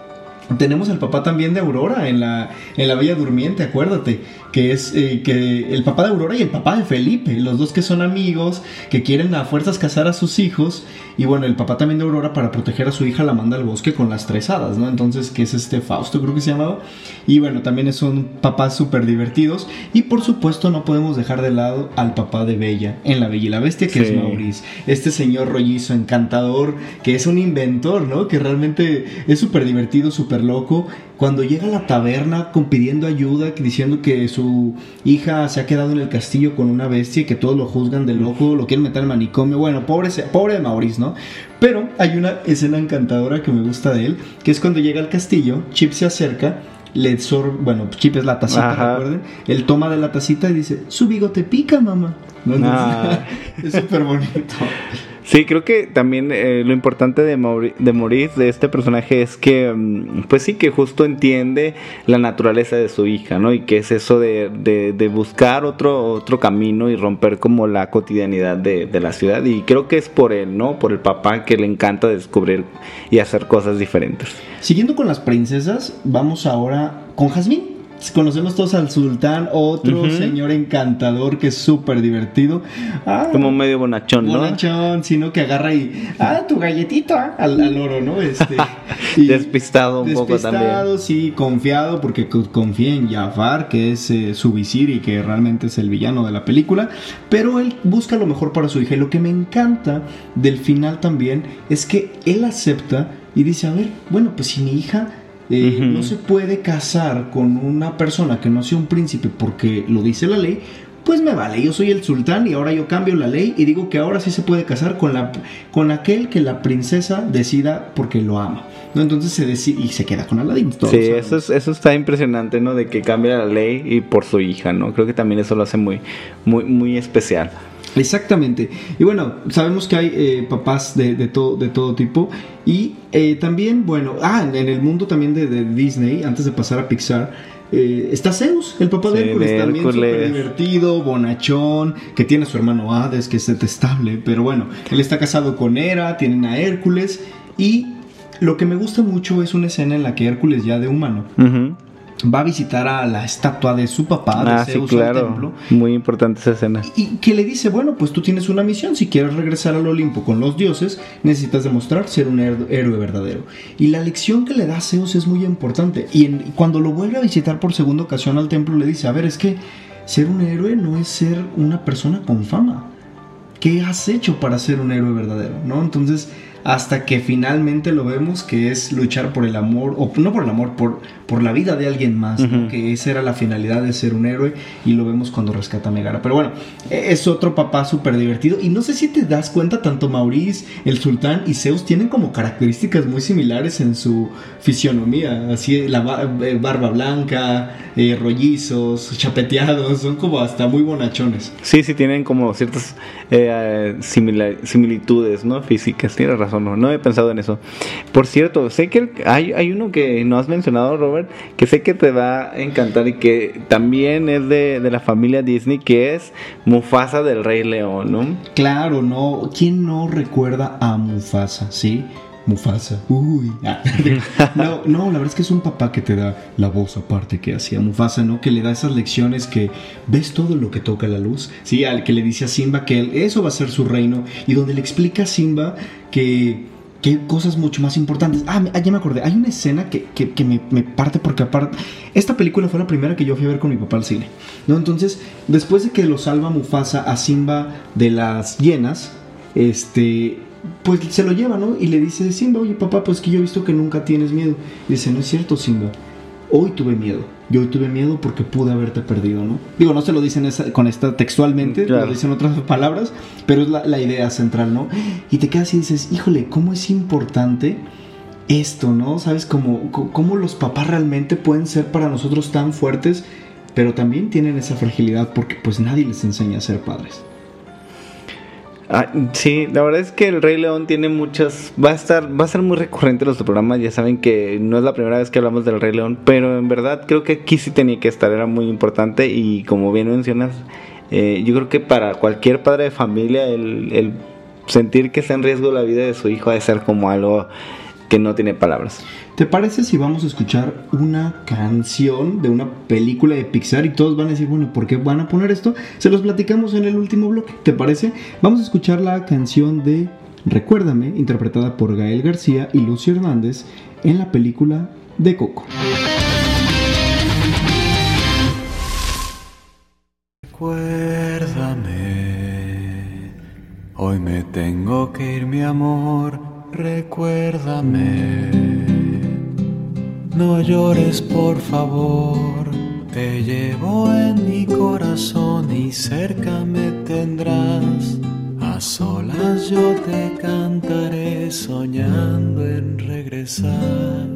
tenemos al papá también de Aurora en la, en la Bella Durmiente, acuérdate, que es eh, que el papá de Aurora y el papá de Felipe, los dos que son amigos, que quieren a fuerzas casar a sus hijos, y bueno, el papá también de Aurora para proteger a su hija la manda al bosque con las tres hadas, ¿no? Entonces, que es este Fausto, creo que se llamaba, y bueno, también son papás súper divertidos, y por supuesto no podemos dejar de lado al papá de Bella en La Bella y la Bestia, que Sí. es Maurice, este señor rollizo encantador, que es un inventor, ¿no? Que realmente es súper divertido, súper loco. Cuando llega a la taberna con, pidiendo ayuda, diciendo que su hija se ha quedado en el castillo con una bestia y que todos lo juzgan de loco, lo quieren meter al manicomio. Bueno, pobre, pobre de Maurice, ¿no? Pero hay una escena encantadora que me gusta de él, que es cuando llega al castillo, Chip se acerca. Le sor bueno, Chip es la tacita, Ajá. recuerden. Él toma de la tacita y dice, su bigote pica, mamá. Ah. es súper bonito. Sí, creo que también eh, lo importante de, de Maurice, de este personaje, es que, mm, pues sí, que justo entiende la naturaleza de su hija, ¿no? Y que es eso de, de- de buscar otro, otro camino y romper como la cotidianidad de, de la ciudad. Y creo que es por él, ¿no? Por el papá que le encanta descubrir y hacer cosas diferentes. Siguiendo con las princesas, vamos ahora con Jazmín. Conocemos todos al sultán, otro señor encantador que es súper divertido. Ah, Como medio bonachón, ¿no? bonachón, sino que agarra y. Ah, tu galletita al, al oro, ¿no? Este, y- Despistado un poco también. Despistado, sí, confiado, porque co- confía en Jafar, que es eh, su visir y que realmente es el villano de la película. Pero él busca lo mejor para su hija. Y lo que me encanta del final también es que él acepta y dice: A ver, bueno, pues si mi hija. Eh. No se puede casar con una persona que no sea un príncipe porque lo dice la ley. Pues me vale, yo soy el sultán y ahora yo cambio la ley y digo que ahora sí se puede casar con, la, con aquel que la princesa decida porque lo ama. ¿no? Entonces se decide y se queda con Aladdin. Sí, eso, es- eso está impresionante, ¿no? De que cambia la ley y por su hija, ¿no? Creo que también eso lo hace muy, muy, muy especial. Exactamente. Y bueno, sabemos que hay eh, papás de, de todo, de todo tipo. Y eh, también, bueno, ah, en el mundo también de, de Disney, antes de pasar a Pixar, eh, está Zeus, el papá de Hércules, también súper divertido, bonachón, que tiene a su hermano Hades, que es detestable. Pero bueno, él está casado con Hera, tienen a Hércules. Y lo que me gusta mucho es una escena en la que Hércules, ya de humano. Va a visitar a la estatua de su papá, de Ah, sí, Zeus, al claro. templo. Muy importante esa escena. Y que le dice, bueno, pues tú tienes una misión, si quieres regresar al Olimpo con los dioses, necesitas demostrar ser un héroe verdadero. Y la lección que le da Zeus es muy importante. Y en- cuando lo vuelve a visitar por segunda ocasión al templo, le dice, a ver, es que ser un héroe no es ser una persona con fama. ¿Qué has hecho para ser un héroe verdadero? ¿No? Entonces, hasta que finalmente lo vemos que es luchar por el amor, o no por el amor, por, por la vida de alguien más, que esa era la finalidad de ser un héroe y lo vemos cuando rescata a Megara. Pero bueno, e- es otro papá súper divertido y no sé si te das cuenta, tanto Maurice, el sultán y Zeus tienen como características muy similares en su fisionomía, así la eh, barba blanca, eh, rollizos, chapeteados, son como hasta muy bonachones. Sí, sí, tienen como ciertas eh, similitudes, ¿no? Físicas, tienes razón, no, no he pensado en eso. Por cierto, sé que hay, hay uno que no has mencionado, Robert, que sé que te va a encantar y que también es de, de la familia Disney, que es Mufasa del Rey León, ¿no? Claro, no. ¿Quién no recuerda a Mufasa? ¿Sí? Mufasa. Uy. Ah. No, no, la verdad es que es un papá que te da la voz aparte que hacía Mufasa, ¿no? Que le da esas lecciones que ves todo lo que toca la luz. Sí, al que le dice a Simba que eso va a ser su reino. Y donde le explica a Simba que, que hay cosas mucho más importantes. Ah, ah, ya me acordé. Hay una escena que, que- que me, me parte porque aparte... Esta película fue la primera que yo fui a ver con mi papá al cine. ¿No? Entonces, después de que lo salva Mufasa a Simba de las hienas, este... Pues se lo lleva, ¿no? Y le dice, Simba, oye papá, pues que yo he visto que nunca tienes miedo. Y dice, no es cierto, Simba. Hoy tuve miedo. Yo hoy tuve miedo porque pude haberte perdido, ¿no? Digo, no se lo dicen esa- con esta textualmente, Claro. lo dicen otras palabras, pero es la, la idea central, ¿no? Y te quedas y dices, híjole, ¿cómo es importante esto, ¿no? ¿Sabes? Cómo los papás realmente pueden ser para nosotros tan fuertes, pero también tienen esa fragilidad porque pues nadie les enseña a ser padres. Ah, sí, la verdad es que el Rey León tiene muchas, va a estar, va a ser muy recurrente en los programas, ya saben que no es la primera vez que hablamos del Rey León, pero en verdad creo que aquí sí tenía que estar, era muy importante y como bien mencionas, eh, yo creo que para cualquier padre de familia el, el sentir que está en riesgo la vida de su hijo ha de ser como algo que no tiene palabras. ¿Te parece si vamos a escuchar una canción de una película de Pixar y todos van a decir, bueno, ¿por qué van a poner esto? Se los platicamos en el último bloque, ¿te parece? Vamos a escuchar la canción de Recuérdame, interpretada por Gael García y Lucio Hernández en la película de Coco. Recuérdame, hoy me tengo que ir, mi amor. Recuérdame, no llores, por favor. Te llevo en mi corazón y cerca me tendrás. A solas yo te cantaré soñando en regresar.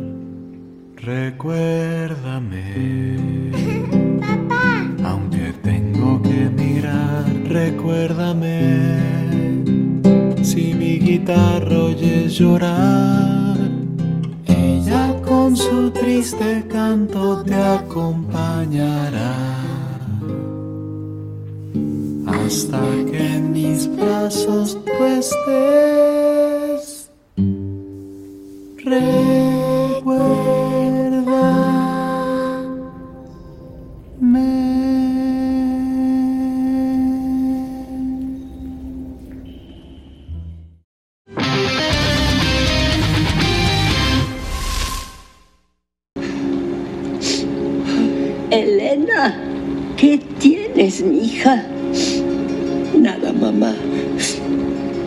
Recuérdame. Aunque tengo que mirar, recuérdame. Guitarra oyes llorar, ella con su triste canto te acompañará. Hasta que en mis brazos tú estés. Hija? Nada, mamá.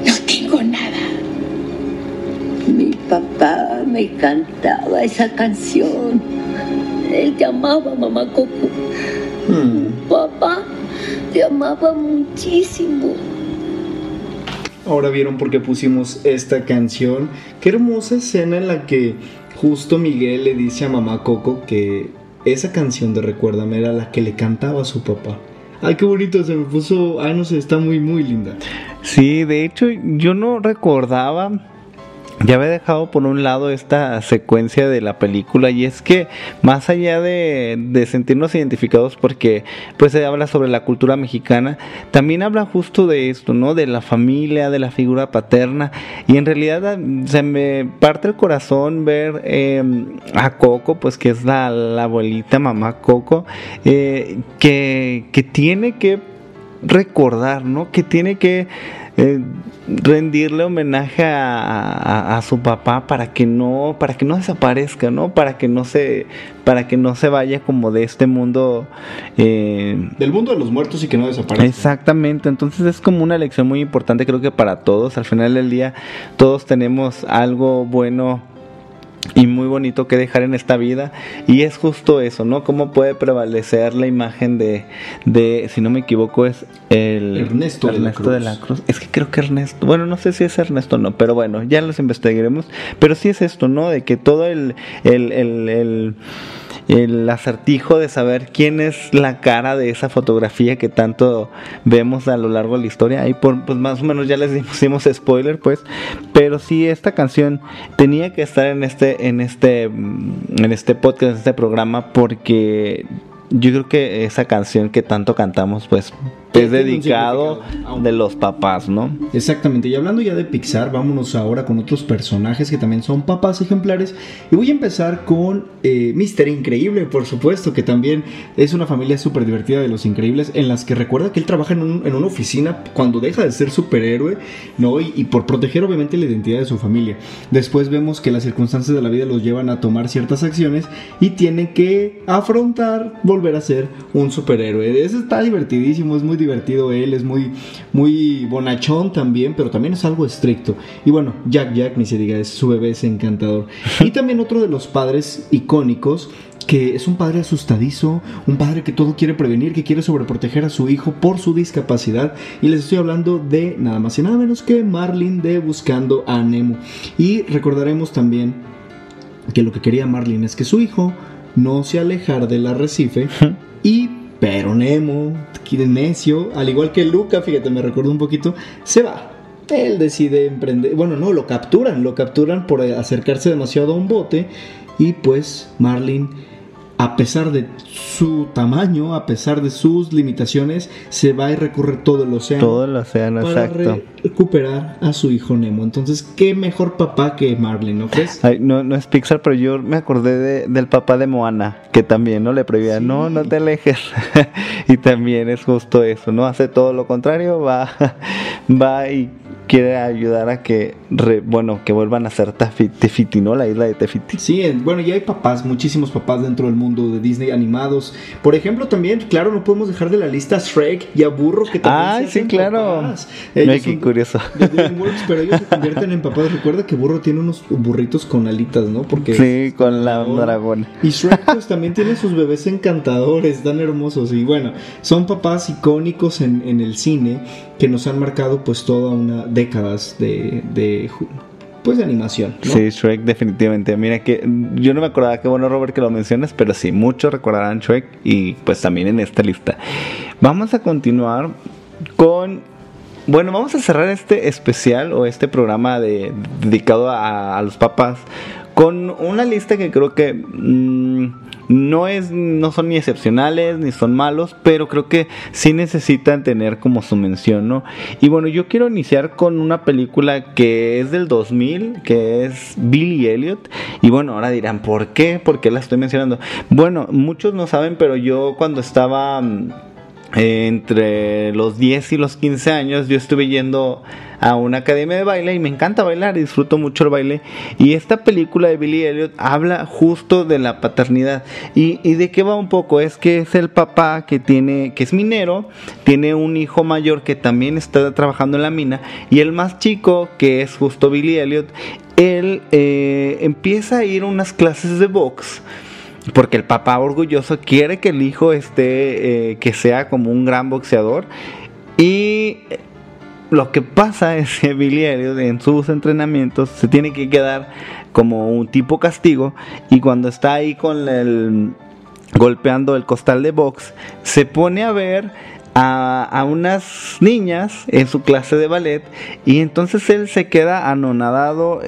No tengo nada. Mi papá me cantaba esa canción. Él te amaba, mamá Coco. Papá, Te amaba muchísimo. Ahora vieron por qué pusimos esta canción. Qué hermosa escena en la que justo Miguel le dice a mamá Coco que esa canción de Recuérdame era la que le cantaba a su papá. Ay, qué bonito, se me puso. Ay, no sé, está muy, muy linda. Sí, de hecho, yo no recordaba ya había dejado por un lado esta secuencia de la película y es que más allá de, de, sentirnos identificados porque pues se habla sobre la cultura mexicana, también habla justo de esto, ¿no? De la familia, de la figura paterna y en realidad se me parte el corazón ver eh, a Coco, pues que es la, la abuelita mamá Coco, eh, que, que tiene que recordar, ¿no? Que tiene que eh, rendirle homenaje a, a, a, su papá para que no para que no desaparezca no para que no se para que no se vaya como de este mundo eh, del mundo de los muertos y que no desaparezca. Exactamente entonces es como una lección muy importante creo que para todos. Al final del día todos tenemos algo bueno y muy bonito que dejar en esta vida y es justo eso, ¿no? Cómo puede prevalecer la imagen de, de si no me equivoco es el Ernesto, Ernesto de, la de, la Cruz. Es que creo que Ernesto, bueno, no sé si es Ernesto o no, pero bueno, ya los investigaremos, pero sí es esto, ¿no? De que todo el, el, el, el el acertijo de saber quién es la cara de esa fotografía que tanto vemos a lo largo de la historia. Ahí por, pues más o menos ya les dimos spoiler, pues. Pero sí, esta canción tenía que estar en este, en este, en este podcast, en este programa, porque yo creo que esa canción que tanto cantamos, pues es dedicado de los papás, ¿no? Exactamente. Y hablando ya de Pixar, vámonos ahora con otros personajes que también son papás ejemplares. Y voy a empezar con eh, Mister Increíble, por supuesto, que también es una familia súper divertida de los increíbles, en las que recuerda que él trabaja en, un, en una oficina cuando deja de ser superhéroe, ¿no? Y, y, por proteger obviamente la identidad de su familia. Después vemos que las circunstancias de la vida los llevan a tomar ciertas acciones y tiene que afrontar volver a ser un superhéroe. Eso está divertidísimo, es muy divertido él, es muy, muy bonachón también, pero también es algo estricto. Y bueno, Jack Jack, ni se diga, es su bebé, es encantador. Y también otro de los padres icónicos que es un padre asustadizo, un padre que todo quiere prevenir, que quiere sobreproteger a su hijo por su discapacidad. Y les estoy hablando de nada más y nada menos que Marlin de Buscando a Nemo. Y recordaremos también que lo que quería Marlin es que su hijo no se alejara del arrecife y pero Nemo, necio, al igual que Luca, fíjate, me recuerdo un poquito, se va. Él decide emprender, bueno, no, lo capturan, lo capturan por acercarse demasiado a un bote y pues Marlin, a pesar de su tamaño, a pesar de sus limitaciones, se va y recorre todo el océano. Todo el océano, para exacto. recuperar a su hijo Nemo. Entonces, ¿qué mejor papá que Marlin, no crees? Ay, no, no es Pixar, pero yo me acordé de, del papá de Moana, que también no le prohibía, sí. no, no te alejes. y también es justo eso, ¿no? Hace todo lo contrario, va, va y quiere ayudar a que, re, bueno, que vuelvan a ser Tefiti, ¿no? La isla de Tefiti. Sí, bueno, ya hay papás, muchísimos papás dentro del mundo de Disney animados. Por ejemplo, también, claro, no podemos dejar de la lista Shrek y a Burro, que también Ah, sí, claro. Ellos qué curioso. De DreamWorks, pero ellos se convierten en papás. Recuerda que Burro tiene unos burritos con alitas, ¿no? Porque sí, con la dragón. Y Shrek, pues, también tiene sus bebés encantadores, tan hermosos. Y bueno, son papás icónicos en, en el cine que nos han marcado, pues, toda una décadas de, de pues de animación. Sí, Shrek definitivamente. Mira que yo no me acordaba, qué bueno Robert que lo mencionas, pero sí, muchos recordarán Shrek y pues también en esta lista. Vamos a continuar con... Bueno, vamos a cerrar este especial o este programa de, dedicado a, los papás con una lista que creo que... Mmm, no es no son ni excepcionales ni son malos pero creo que sí necesitan tener como su mención no y bueno yo quiero iniciar con una película que es del 2000 que es Billy Elliot y bueno ahora dirán por qué por qué la estoy mencionando bueno muchos no saben pero yo cuando estaba eh, entre los 10 y los 15 años yo estuve yendo a una academia de baile y me encanta bailar, disfruto mucho el baile. Y esta película de Billy Elliot habla justo de la paternidad. ¿Y, de qué va un poco? Es que es el papá que tiene, que es minero, tiene un hijo mayor que también está trabajando en la mina, y el más chico, que es justo Billy Elliot, él eh, empieza a ir a unas clases de box porque el papá orgulloso quiere que el hijo esté, eh, que sea como un gran boxeador. Y lo que pasa es que Billy en sus entrenamientos se tiene que quedar como un tipo castigo y cuando está ahí con el golpeando el costal de box se pone a ver a, unas niñas en su clase de ballet y entonces él se queda anonadado,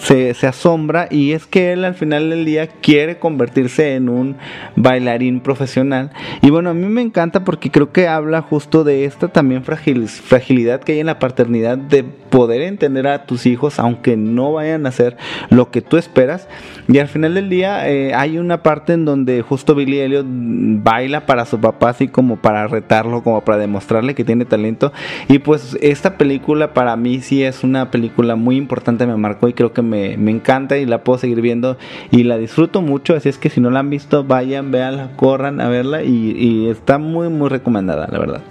se, asombra y es que él al final del día quiere convertirse en un bailarín profesional. Y bueno, a mí me encanta porque creo que habla justo de esta también fragilidad que hay en la paternidad de poder entender a tus hijos aunque no vayan a hacer lo que tú esperas. Y al final del día eh, hay una parte en donde justo Billy Elliot baila para su papá así como para retarlo, como para demostrarle que tiene talento. Y pues esta película para mí sí es una película muy importante, me marcó y creo que me, encanta y la puedo seguir viendo y la disfruto mucho. Así es que si no la han visto, vayan, véanla, corran a verla y está muy muy recomendada, la verdad.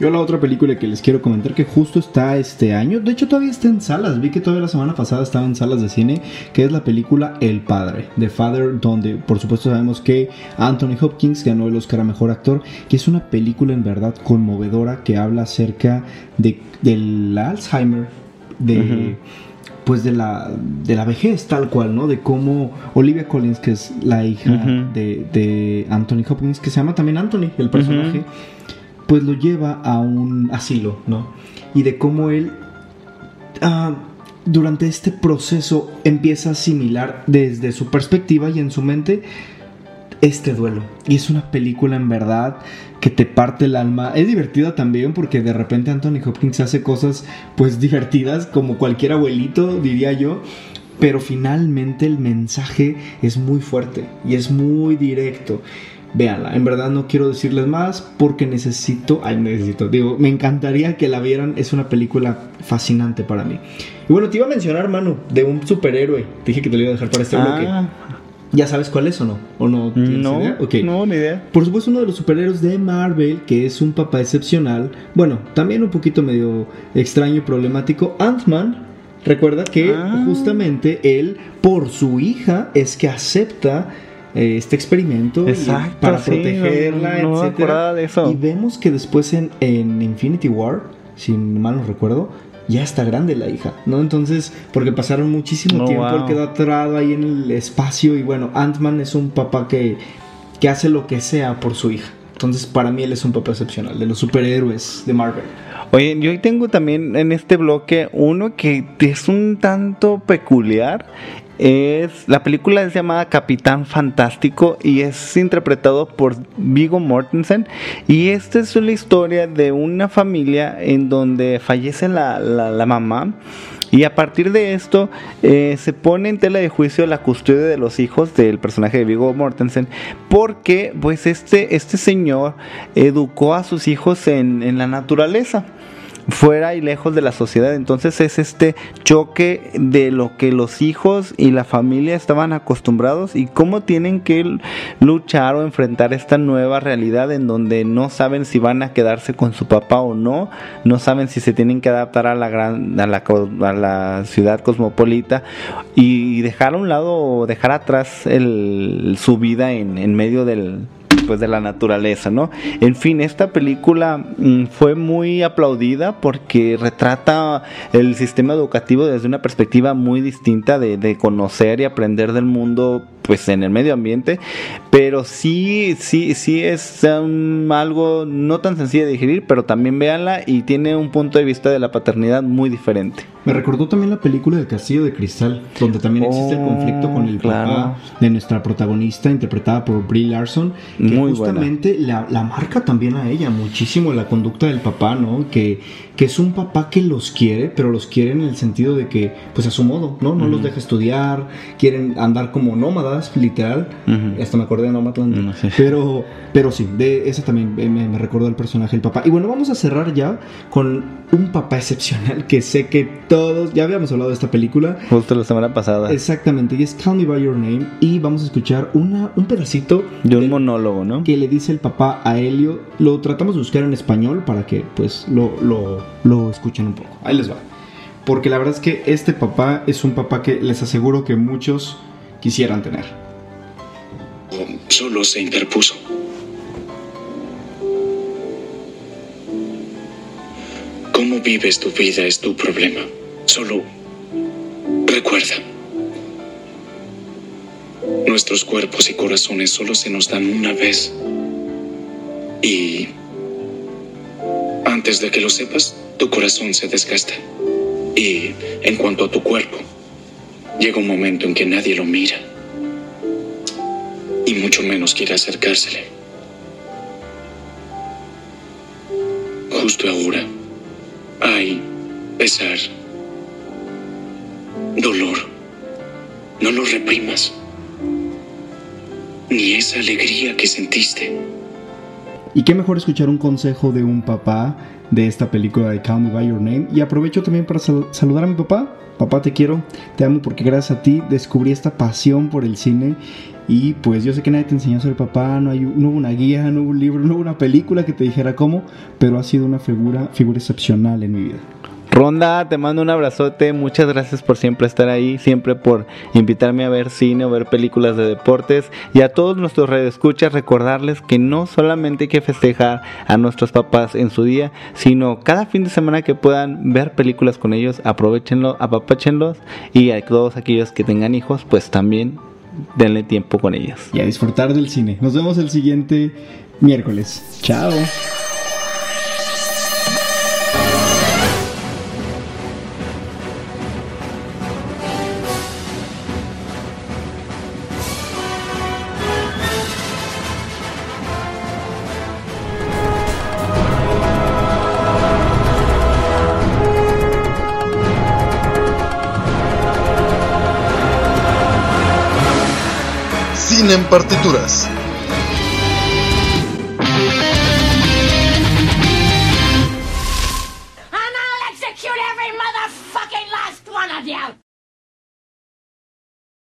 Yo la otra película que les quiero comentar que justo está este año, de hecho todavía está en salas, vi que todavía la semana pasada estaba en salas de cine, que es la película El Padre, The Father, donde por supuesto sabemos que Anthony Hopkins ganó el Oscar a Mejor Actor, que es una película en verdad conmovedora que habla acerca de, del Alzheimer, de... pues de la, de la vejez tal cual, ¿no? De cómo Olivia Collins, que es la hija de, de, Anthony Hopkins, que se llama también Anthony, el personaje, pues lo lleva a un asilo, ¿no? Y de cómo él ah, durante este proceso empieza a asimilar desde su perspectiva y en su mente este duelo. Y es una película en verdad que te parte el alma. Es divertida también porque de repente Anthony Hopkins hace cosas pues divertidas como cualquier abuelito diría yo. Pero finalmente el mensaje es muy fuerte y es muy directo véanla. En verdad no quiero decirles más porque necesito, ay, necesito, digo, me encantaría que la vieran. Es una película fascinante para mí. Y bueno, te iba a mencionar, mano, de un superhéroe. Te dije que te lo iba a dejar para este bloque. Ah. ¿Ya sabes cuál es o no? ¿O no tienes no, idea? No, ni idea. Por supuesto, uno de los superhéroes de Marvel, que es un papá excepcional. Bueno, también un poquito medio extraño y problemático. Ant-Man. Recuerda que ah. justamente él, por su hija, es que acepta este experimento para protegerla, etcétera. Y vemos que después en, en, Infinity War, si mal no recuerdo, ya está grande la hija, ¿no? Entonces, porque pasaron muchísimo tiempo, él quedó atorado ahí en el espacio y bueno, Ant-Man es un papá que, que hace lo que sea por su hija. Entonces, para mí él es un papá excepcional, de los superhéroes de Marvel. Oye, yo tengo también en este bloque uno que es un tanto peculiar es la película es llamada Capitán Fantástico y es interpretado por Vigo Mortensen. Y esta es una historia de una familia en donde fallece la, la, mamá. Y a partir de esto eh, se pone en tela de juicio la custodia de los hijos del personaje de Vigo Mortensen porque pues este, este señor educó a sus hijos en, en la naturaleza fuera y lejos de la sociedad. Entonces es este choque de lo que los hijos y la familia estaban acostumbrados y cómo tienen que luchar o enfrentar esta nueva realidad en donde no saben si van a quedarse con su papá o no, no saben si se tienen que adaptar a la gran a la, a la ciudad cosmopolita y dejar a un lado o dejar atrás el, su vida en, en medio del pues de la naturaleza, ¿no? En fin, esta película mm, fue muy aplaudida porque retrata el sistema educativo desde una perspectiva muy distinta de, de conocer y aprender del mundo pues en el medio ambiente, pero sí, sí, sí es algo no tan sencillo de digerir, pero también véanla y tiene un punto de vista de la paternidad muy diferente. Me recordó también la película del Castillo de Cristal, donde también existe el conflicto con el papá de nuestra protagonista, interpretada por Brie Larson, que muy justamente la, la, marca también a ella muchísimo la conducta del papá, ¿no? Que, que es un papá que los quiere, pero los quiere en el sentido de que, pues a su modo, ¿no? No los deja estudiar, quieren andar como nómadas, literal. Hasta me acordé de Nomadland. Pero, pero sí, de ese también me, me recordó el personaje del papá. Y bueno, vamos a cerrar ya con un papá excepcional que sé que todos, ya habíamos hablado de esta película. Justo la semana pasada. Exactamente, y es Call Me By Your Name. Y vamos a escuchar una, un pedacito. De un monólogo, ¿no? Que le dice el papá a Helio. Lo tratamos de buscar en español para que pues lo, lo, lo escuchen un poco. Ahí les va. Porque la verdad es que este papá es un papá que les aseguro que muchos quisieran tener. solo se interpuso. Cómo vives tu vida es tu problema. Solo recuerda. Nuestros cuerpos y corazones solo se nos dan una vez. Y antes de que lo sepas, tu corazón se desgasta. Y en cuanto a tu cuerpo, llega un momento en que nadie lo mira. Y mucho menos quiere acercársele. Justo ahora hay pesar, dolor. No lo reprimas. Ni esa alegría que sentiste. Y qué mejor escuchar un consejo de un papá de esta película de Call Me By Your Name. Y aprovecho también para sal- saludar a mi papá. Papá, te quiero, te amo porque gracias a ti descubrí esta pasión por el cine. Y pues yo sé que nadie te enseñó a ser papá, no, hay, no hubo una guía, no hubo un libro, no hubo una película que te dijera cómo, pero ha sido una figura, figura excepcional en mi vida. Ronda, te mando un abrazote, muchas gracias por siempre estar ahí, siempre por invitarme a ver cine o ver películas de deportes y a todos nuestros redescuchas recordarles que no solamente hay que festejar a nuestros papás en su día, sino cada fin de semana que puedan ver películas con ellos, aprovechenlo, apapáchenlos y a todos aquellos que tengan hijos, pues también denle tiempo con ellos. Y a disfrutar del cine. Nos vemos el siguiente miércoles. Chao. Partituras.